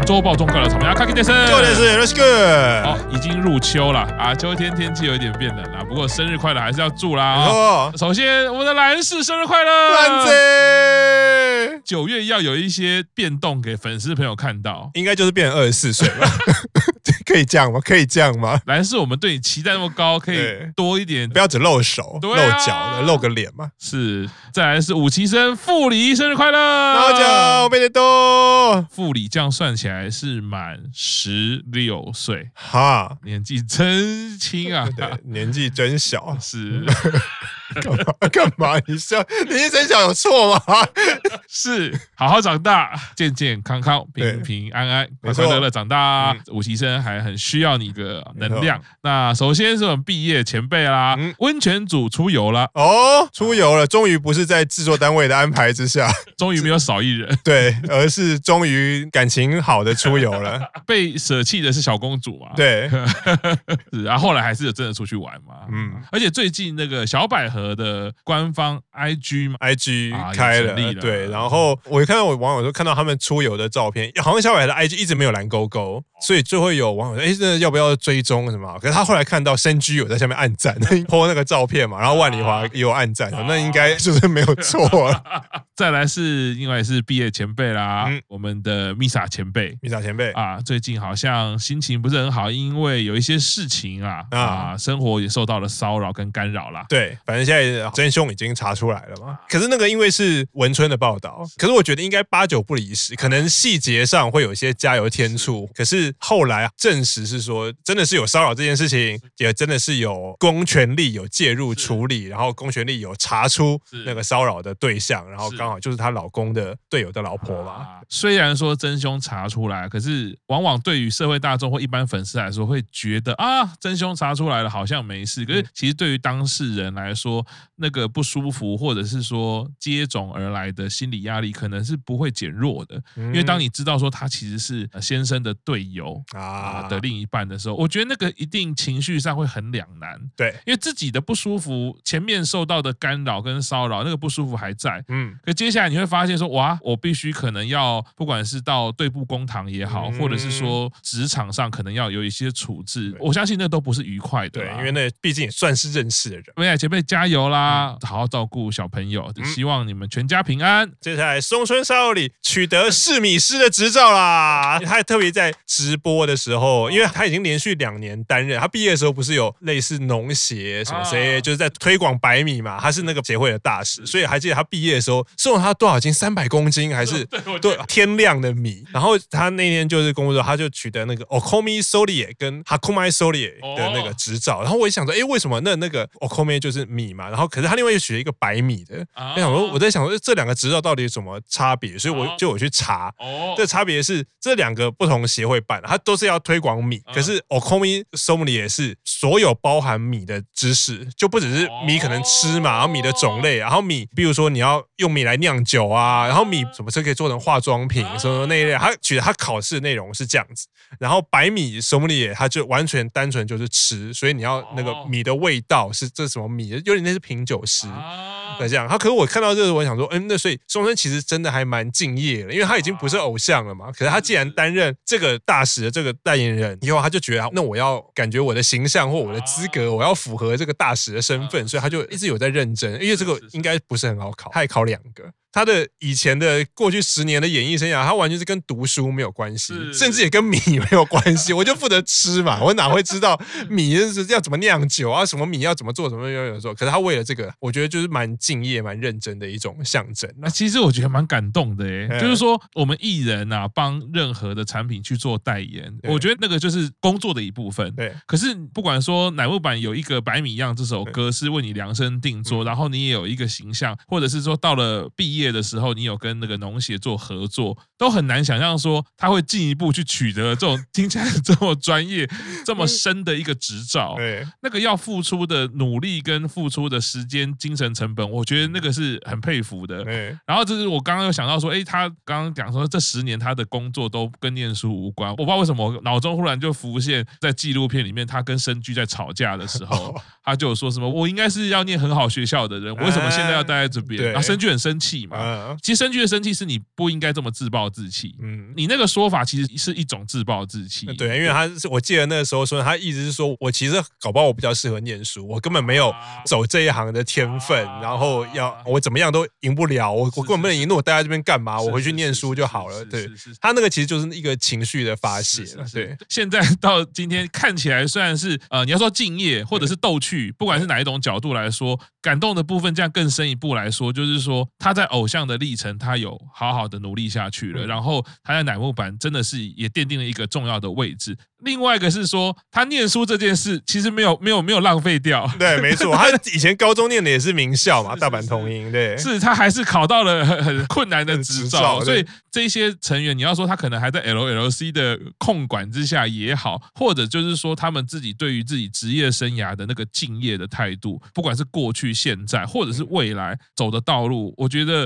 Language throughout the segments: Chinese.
周报中告了，草莓阿卡基先生，就的是 Let's go。好，已经入秋了啊，秋天天气有一点变冷了，不过生日快乐还是要祝啦。哦，首先我们的蓝氏生日快乐，兰子，九月要有一些变动给粉丝朋友看到，应该就是变成二十四岁吧。可以这样吗？可以这样吗？兰氏，我们对你期待那么高，可以多一点，不要只露手、露脚的，露个脸嘛。是，再来是武崎生副理生日快乐，大家我背得多。副理这样算起来是满十六岁，哈，年纪真轻啊，对，年纪真小，是。干嘛？干嘛？你笑？你一生小有错吗？是，好好长大，健健康康，平平安安，快快乐乐长大。武崎生还很需要你的能量。那首先是我们毕业前辈啦，温泉组出游了哦，出游了，终于不是在制作单位的安排之下，终于没有少一人，对，而是终于感情好的出游了。被舍弃的是小公主嘛？对，是，然后后来还是有真的出去玩嘛？嗯，而且最近那个小百合的官方 IG 嘛，IG 开了，对，然后我看到我网友说看到他们出游的照片，好像小伟的 IG 一直没有蓝勾勾，所以就会有网友说，哎，那要不要追踪什么？可是他后来看到深居有在下面暗赞，po 那个照片嘛，然后万里华也有暗赞，那应该就是没有错。再来是因为是毕业前辈啦，我们的 Misa 前辈，Misa 前辈。啊，最近好像心情不是很好，因为有一些事情啊啊，生活也受到了骚扰跟干扰啦。对，反正现在真凶已经查出来了嘛。可是那个因为是文春的报道，可是我觉得应该八九不离十，可能细节上会有一些加油添醋。可是后来证实是说，真的是有骚扰这件事情，也真的是有公权力有介入处理，然后公权力有查出那个骚扰的对象，然后刚好就是她老公的队友的老婆吧。虽然说真凶查出来，可是往往对于社会大众或一般粉丝来说，会觉得啊，真凶查出来了，好像没事。可是其实对于当事人来说，那个不舒服，或者是说接踵而来的心理压力，可能是不会减弱的。因为当你知道说他其实是先生的队友啊的另一半的时候，我觉得那个一定情绪上会很两难。对，因为自己的不舒服，前面受到的干扰跟骚扰，那个不舒服还在。嗯，可接下来你会发现说，哇，我必须可能要，不管是到对簿公堂也好，或者是说职场上可能要有一些处置，我相信那都不是愉快的。对，因为那毕竟也算是认识的人。未来前辈加油啦，好好照顾小朋友，希望你们全家平安。接下来松村沙友里取得试米师的执照啦，他还特别在直播的时候，因为他已经连续两年担任，他毕业的时候不是有类似农协什么谁，就是在推广白米嘛，他是那个协会的大使，所以还记得他毕业的时候送了他多少斤？三百公斤还是？对天量的米？然后他那天就是公布说，他就取得那个 Okomi Sorie 跟 Hakumai Sorie 的那个执照，然后我也想说，哎，为什么那那个 Okomi 就是米嘛？然后可是他另外又取了一个白米的，我想说我在想说这两个执照到底有什么差别？所以我就我去查，这差别是这两个不同协会办，它都是要推广米，可是 Okomi Sommelier 是所有包含米的知识，就不只是米可能吃嘛，然后米的种类，然后米，比如说你要用米来酿酒啊，然后米什么时候可以做成化妆品什么那一类，他觉得他考试的内容是这样子，然后白米 Sommelier 他就完全单纯就是吃，所以你要那个米的味道是这什么米，有点那是品酒师。那这样，他可是我看到这个，我想说，嗯，那所以松生其实真的还蛮敬业的，因为他已经不是偶像了嘛。可是他既然担任这个大使的这个代言人以后，他就觉得，那我要感觉我的形象或我的资格，我要符合这个大使的身份，所以他就一直有在认真，因为这个应该不是很好考，他也考两个。他的以前的过去十年的演艺生涯，他完全是跟读书没有关系，甚至也跟米没有关系。我就负责吃嘛，我哪会知道米是要怎么酿酒啊？什么米要怎么做？什么要怎么做？可是他为了这个，我觉得就是蛮敬业、蛮认真的一种象征。那其实我觉得蛮感动的诶，嗯、就是说我们艺人呐、啊，帮任何的产品去做代言，我觉得那个就是工作的一部分。对。可是不管说乃木坂有一个百米样这首歌是为你量身定做，嗯、然后你也有一个形象，或者是说到了毕业。的时候，你有跟那个农协做合作，都很难想象说他会进一步去取得这种 听起来这么专业、这么深的一个执照。对，那个要付出的努力跟付出的时间、精神成本，我觉得那个是很佩服的。对。然后就是我刚刚又想到说，哎，他刚刚讲说这十年他的工作都跟念书无关，我不知道为什么我脑中忽然就浮现在纪录片里面，他跟生居在吵架的时候，他就说什么我应该是要念很好学校的人，为什么现在要待在这边？然后深居很生气嘛。嘛。其实生气的生气是你不应该这么自暴自弃。嗯，你那个说法其实是一种自暴自弃。对，因为他是我记得那个时候说，他意思是说我其实搞不好我比较适合念书，我根本没有走这一行的天分，然后要我怎么样都赢不了，我我根本不能赢，那我待在这边干嘛？我回去念书就好了。对，他那个其实就是一个情绪的发泄。对，现在到今天看起来虽然是呃，你要说敬业或者是逗趣，不管是哪一种角度来说，感动的部分这样更深一步来说，就是说他在偶像的历程，他有好好的努力下去了，然后他在乃木坂真的是也奠定了一个重要的位置。另外一个是说，他念书这件事其实没有没有没有浪费掉。对，没错，他 以前高中念的也是名校嘛，大阪桐荫。对，是他还是考到了 很很困难的执照，所以这些成员，你要说他可能还在 LLC 的控管之下也好，或者就是说他们自己对于自己职业生涯的那个敬业的态度，不管是过去、现在，或者是未来走的道路，我觉得。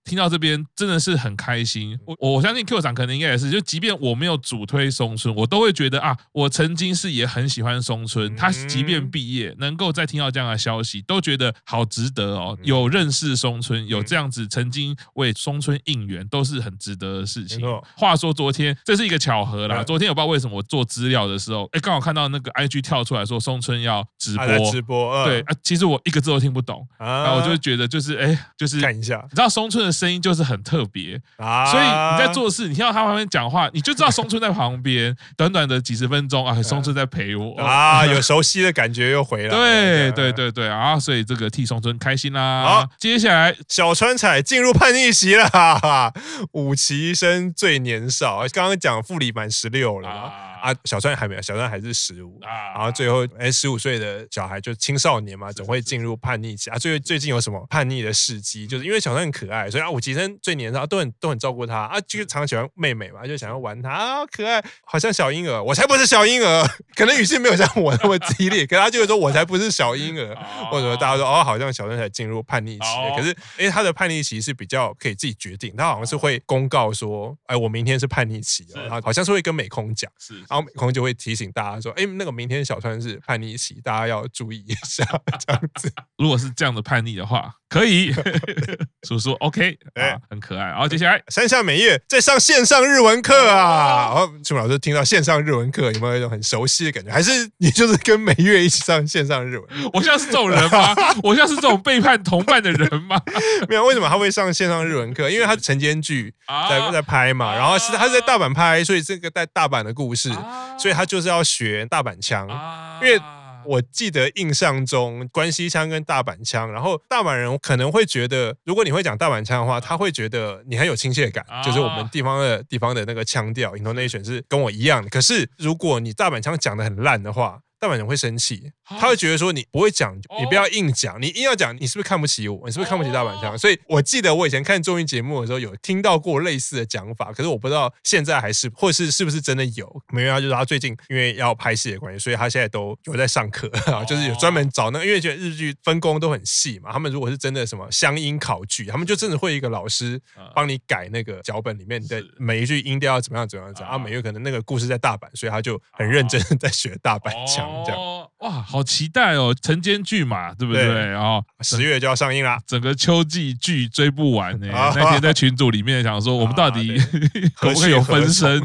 听到这边真的是很开心，我我相信 Q 长可能应该也是，就即便我没有主推松村，我都会觉得啊，我曾经是也很喜欢松村，他即便毕业，能够再听到这样的消息，都觉得好值得哦。有认识松村，有这样子曾经为松村应援，都是很值得的事情。话说昨天这是一个巧合啦，昨天我不知道为什么我做资料的时候，哎，刚好看到那个 IG 跳出来说松村要直播，直播，对啊，其实我一个字都听不懂，然后我就觉得就是哎，就是看一下，你知道松村的。声音就是很特别啊，所以你在做事，你听到他旁边讲话，你就知道松村在旁边。短短的几十分钟啊，松村在陪我啊，有熟悉的感觉又回来。对对对对啊，所以这个替松村开心啦。好，接下来小川彩进入叛逆期了，哈哈，五期生最年少，刚刚讲副理满十六了啊，小川还没有，小川还是十五啊。然后最后哎，十五岁的小孩就青少年嘛，总会进入叛逆期啊。最最近有什么叛逆的事迹？就是因为小川很可爱，所以。啊，五期生最年少，都很都很照顾他啊，就是常常喜欢妹妹嘛，就想要玩他啊，可爱，好像小婴儿。我才不是小婴儿，可能语气没有像我那么激烈，可是他就会说我才不是小婴儿，或者说大家说哦，好像小川才进入叛逆期，可是因为，他的叛逆期是比较可以自己决定，他好像是会公告说，哎，我明天是叛逆期，然后好像是会跟美空讲，是，然后美空就会提醒大家说，哎，那个明天小川是叛逆期，大家要注意一下，这样子。如果是这样的叛逆的话。可以，叔叔 OK，哎，很可爱。然后接下来山下美月在上线上日文课啊，然后楚老师听到线上日文课，有没有一种很熟悉的感觉？还是你就是跟美月一起上线上日文？我像是这种人吗？我像是这种背叛同伴的人吗？没有，为什么他会上线上日文课？因为他晨间剧在在拍嘛，然后是他是在大阪拍，所以这个在大阪的故事，所以他就是要学大阪腔，因为。我记得印象中关西腔跟大阪腔，然后大阪人可能会觉得，如果你会讲大阪腔的话，他会觉得你很有亲切感，就是我们地方的地方的那个腔调，intonation 是跟我一样的。可是如果你大阪腔讲的很烂的话，大阪人会生气，他会觉得说你不会讲，你不要硬讲，你硬要讲，你是不是看不起我？你是不是看不起大阪腔？所以我记得我以前看综艺节目的时候有听到过类似的讲法，可是我不知道现在还是或是是不是真的有。没有啊，就是他最近因为要拍戏的关系，所以他现在都有在上课啊，就是有专门找那个，因为觉得日剧分工都很细嘛。他们如果是真的什么乡音考据，他们就真的会一个老师帮你改那个脚本里面的每一句音调要怎么样怎么样怎样啊。每月可能那个故事在大阪，所以他就很认真的在学大阪腔。这样哇，好期待哦！晨间剧嘛，对不对？然后十月就要上映啦，整个秋季剧追不完呢。那天在群组里面想说，我们到底 可不可以有分身？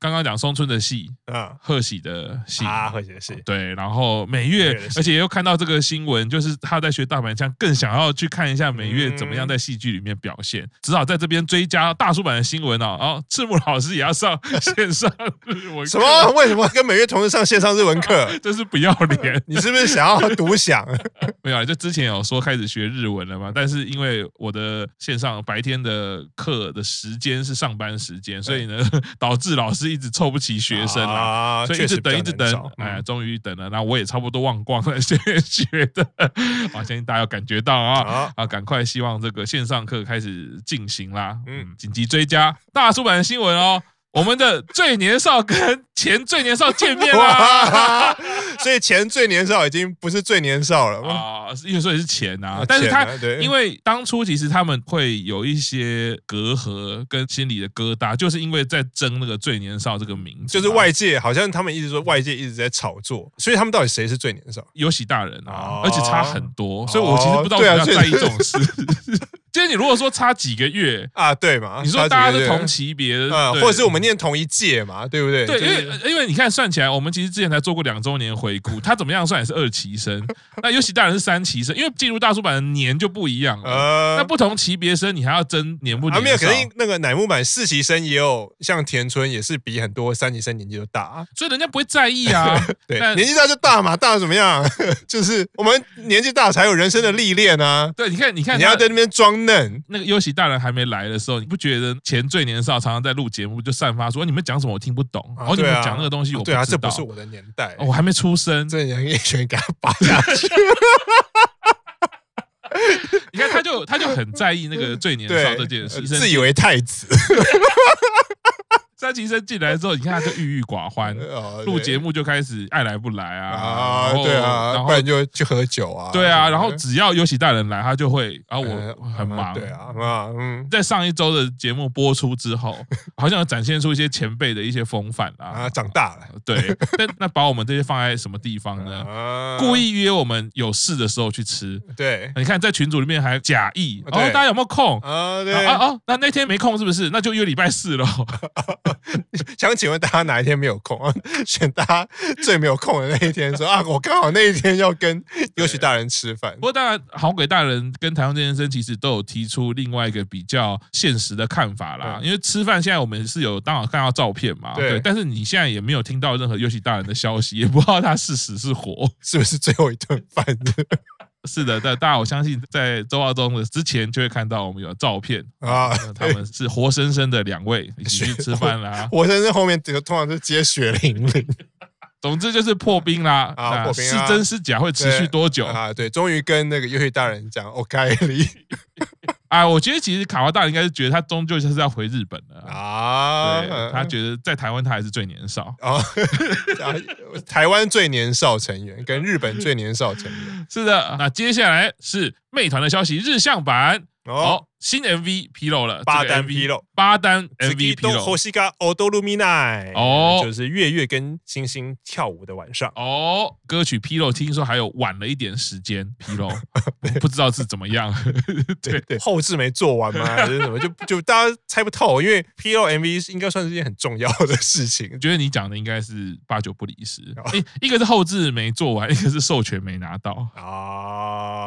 刚刚讲松村的戏，嗯，贺喜的戏啊，贺喜的戏，对。然后美月，而且又看到这个新闻，就是他在学大阪腔，更想要去看一下美月怎么样在戏剧里面表现。只好在这边追加大叔版的新闻哦。哦赤木老师也要上线上日文课，什么？为什么跟美月同时上线上日文课？这是不要脸！你是不是想要独享？没有，就之前有说开始学日文了嘛。但是因为我的线上白天的课的时间是上班时间，所以呢，导致老师。一直凑不齐学生啊，所以一直等，一直等，哎，终于等了。那我也差不多忘光了 现在学的，啊，相信大家有感觉到啊，啊，赶快，希望这个线上课开始进行啦。嗯，紧急追加大出版的新闻哦。我们的最年少跟前最年少见面啦，所以前最年少已经不是最年少了。啊，因为说的是前啊，但是他因为当初其实他们会有一些隔阂跟心里的疙瘩，就是因为在争那个最年少这个名字，就是外界好像他们一直说外界一直在炒作，所以他们到底谁是最年少？有喜大人啊，而且差很多，所以我其实不知道为什么要在意这种事。就是你如果说差几个月啊，对嘛？你说大家是同级别，啊，或者是我们念同一届嘛，对不对？对，因为因为你看算起来，我们其实之前才做过两周年回顾，他怎么样算也是二期生，那尤其大人是三期生，因为进入大叔版的年就不一样了。那不同级别生，你还要争年不年？没有，肯定那个乃木坂四期生也有，像田村也是比很多三期生年纪都大，所以人家不会在意啊。对，年纪大就大嘛，大怎么样？就是我们年纪大才有人生的历练啊。对，你看，你看，你要在那边装嫩。那个优喜大人还没来的时候，你不觉得前最年少常常在录节目就散发说你们讲什么我听不懂，然后你们讲那个东西我不知道。对啊，这不是我的年代，我还没出生，这人一拳给他拔下去。你看，他就他就很在意那个最年少这件事，自以为太子。三期生进来之后，你看他就郁郁寡欢，录节目就开始爱来不来啊，啊，对啊，然后不然就去喝酒啊，对啊，然后只要有喜大人来，他就会，啊我很忙，对啊，啊，嗯，在上一周的节目播出之后，好像展现出一些前辈的一些风范啊，啊，长大了，对，那那把我们这些放在什么地方呢？故意约我们有事的时候去吃，对，你看在群组里面还假意，哦，大家有没有空啊？对啊，哦，那那天没空是不是？那就约礼拜四喽。想请问大家哪一天没有空啊？选大家最没有空的那一天，说啊，我刚好那一天要跟优喜大人吃饭。不过当然，好鬼大人跟台湾健身其实都有提出另外一个比较现实的看法啦。因为吃饭现在我们是有刚好看到照片嘛，对。但是你现在也没有听到任何优喜大人的消息，也不知道他是死是活，是不是最后一顿饭？是的，但大家我相信在周二中的之前就会看到我们有照片啊，他们是活生生的两位一起去吃饭啦，活生生后面这个通常是接血淋淋，总之就是破冰啦啊，破冰是真是假会持续多久啊？对，终于跟那个优惠大人讲 OK 了。啊，我觉得其实卡哇大人应该是觉得他终究就是要回日本了啊，对，他觉得在台湾他还是最年少。啊，台湾最年少成员跟日本最年少成员，是的，那接下来是妹团的消息，日向版哦。新 MV 披露了，八单披露，八单 MV 披露，哦，就是月月跟星星跳舞的晚上哦。歌曲披露，听说还有晚了一点时间披露，不知道是怎么样。对对，后置没做完吗？还是什么？就就大家猜不透，因为披露 MV 应该算是一件很重要的事情。觉得你讲的应该是八九不离十。一个是后置没做完，一个是授权没拿到啊。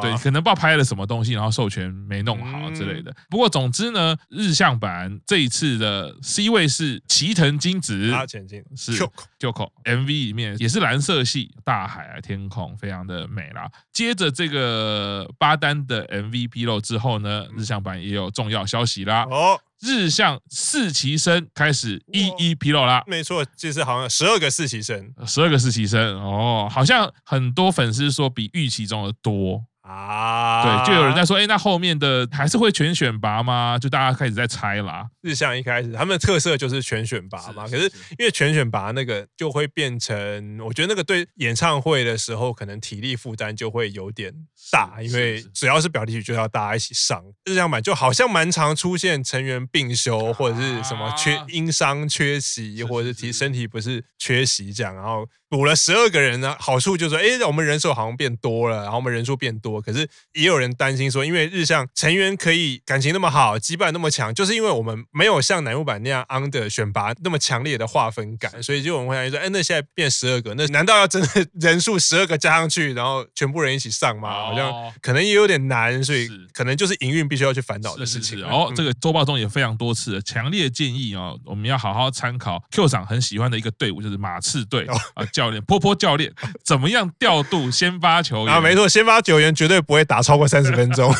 对，可能不知道拍了什么东西，然后授权没弄好之类的。不过，总之呢，日向版这一次的 C 位是齐藤金子，他前进是 Kyoko MV 里面也是蓝色系，大海啊，天空非常的美啦。接着这个八单的 MV 披露之后呢，日向版也有重要消息啦。哦，日向四期生开始一一披露啦。没错，就是好像十二个四期生，十二个四期生哦，好像很多粉丝说比预期中的多。啊，对，就有人在说，哎，那后面的还是会全选拔吗？就大家开始在猜啦。日向一开始他们的特色就是全选拔嘛，可是因为全选拔那个就会变成，我觉得那个对演唱会的时候可能体力负担就会有点大，因为只要是表题曲就要大家一起上。日向版就好像蛮常出现成员病休或者是什么缺因伤缺席，或者是体身体不是缺席这样，然后。补了十二个人呢，好处就是说，哎，我们人数好像变多了，然后我们人数变多，可是也有人担心说，因为日向成员可以感情那么好，羁绊那么强，就是因为我们没有像乃木坂那样 under 选拔那么强烈的划分感，所以就我们会担心说，哎，那现在变十二个，那难道要真的 人数十二个加上去，然后全部人一起上吗？好像可能也有点难，所以可能就是营运必须要去烦恼的事情。然后这个周报中也非常多次强烈建议哦，我们要好好参考 Q 长很喜欢的一个队伍，就是马刺队啊。教练波波教练 怎么样调度先发球员啊？没错，先发球员绝对不会打超过三十分钟，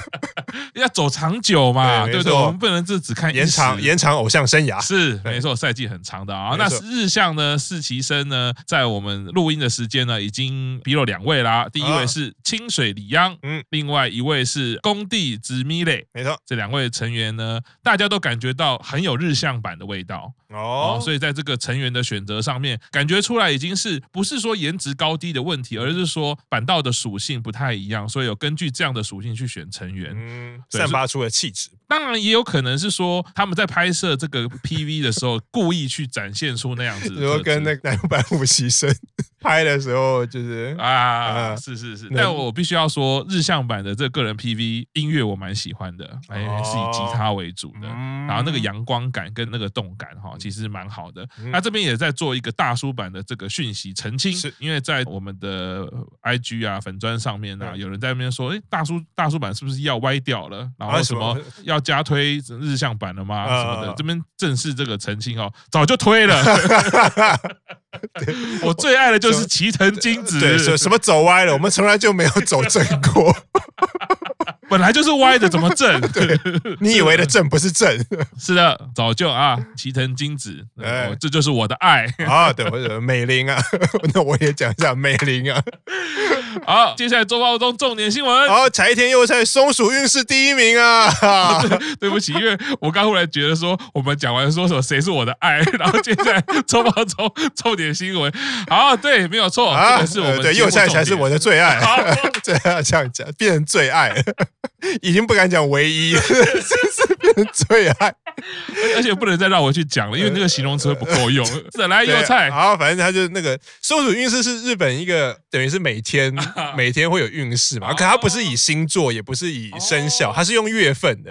要走长久嘛，对，不对？我们不能只只看延长延长偶像生涯。是没错，赛季很长的啊。那日向呢？四期生呢？在我们录音的时间呢，已经披露两位啦。第一位是清水里央，嗯，另外一位是工地直米磊。没错，这两位成员呢，大家都感觉到很有日向版的味道哦。所以在这个成员的选择上面，感觉出来已经是不是说颜值高低的问题，而是说板道的属性不太一样，所以有根据这样的属性去选成员，嗯，散发出的气质。当然也有可能是说他们在拍摄这个 PV 的时候，故意去展现出那样子，比如跟那个乃木坂五期生拍的时候就是啊，是是是。但我必须要说，日向版的这个人 PV 音乐我蛮喜欢的，哎，是以吉他为主的，然后那个阳光感跟那个动感哈，其实蛮好的。那这边也在做一个大叔版的这个讯息澄清，是。因为在我们的 IG 啊粉砖上面啊，有人在那边说，哎，大叔大叔版是不是要歪掉了？然后什么要加推日向版了吗？什么的，这边正式这个澄清哦，早就推了。我最爱的就是齐藤金子，对，什什么走歪了？我们从来就没有走正过，本来就是歪的，怎么正？对，你以为的正不是正？是的，早就啊，齐藤金子，这就是我的爱啊！对，我的美玲啊，那我也讲一下美玲啊。好，接下来周报中重点新闻。好，柴田佑菜松鼠运势第一名啊！对不起，因为我刚忽然觉得说，我们讲完说什么谁是我的爱，然后接下来周报中重点新闻。好，对，没有错，这个是我们对佑菜才是我的最爱。对啊，这样讲变成最爱，已经不敢讲唯一，真是变成最爱。而且不能再让我去讲了，因为那个形容词不够用。再来油菜，好，反正他就是那个松鼠运势是日本一个等于是每天 每天会有运势嘛，可他不是以星座，也不是以生肖，他是用月份的。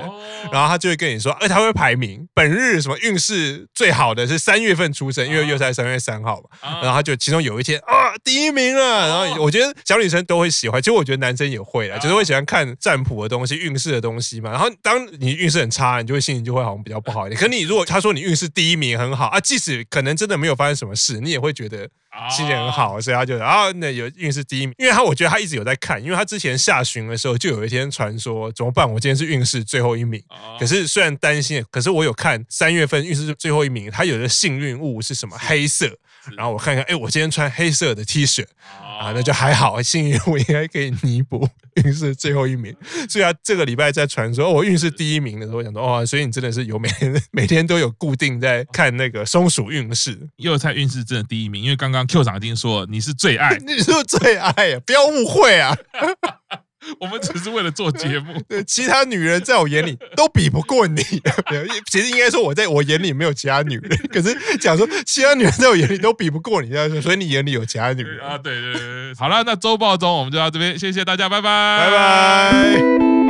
然后他就会跟你说，哎，他会排名，本日什么运势最好的是三月份出生，因为佑菜三月三号嘛。然后他就其中有一天啊，第一名了。然后我觉得小女生都会喜欢，其实我觉得男生也会啦，就是会喜欢看占卜的东西、运势的东西嘛。然后当你运势很差，你就会心情就会好像比较。不好一点，可你如果他说你运势第一名很好啊，即使可能真的没有发生什么事，你也会觉得心情很好，所以他就啊，那有运势第一名，因为他我觉得他一直有在看，因为他之前下旬的时候就有一天传说怎么办？我今天是运势最后一名，可是虽然担心，可是我有看三月份运势最后一名，他有的幸运物是什么？黑色。然后我看看，哎，我今天穿黑色的 T 恤啊，那就还好，幸运我应该可以弥补运势最后一名。所以啊这个礼拜在传说我运势第一名的时候，我想说，哦，所以你真的是有每天 每天都有固定在看那个松鼠运势。佑菜运势真的第一名，因为刚刚 Q 长已经说你是最爱，你是最爱呀，不要误会啊。我们只是为了做节目，其他女人在我眼里都比不过你。其实应该说我在我眼里没有其他女人，可是讲说其他女人在我眼里都比不过你，所以你眼里有其他女人啊？对对对，好了，那周报中我们就到这边，谢谢大家，拜拜，拜拜。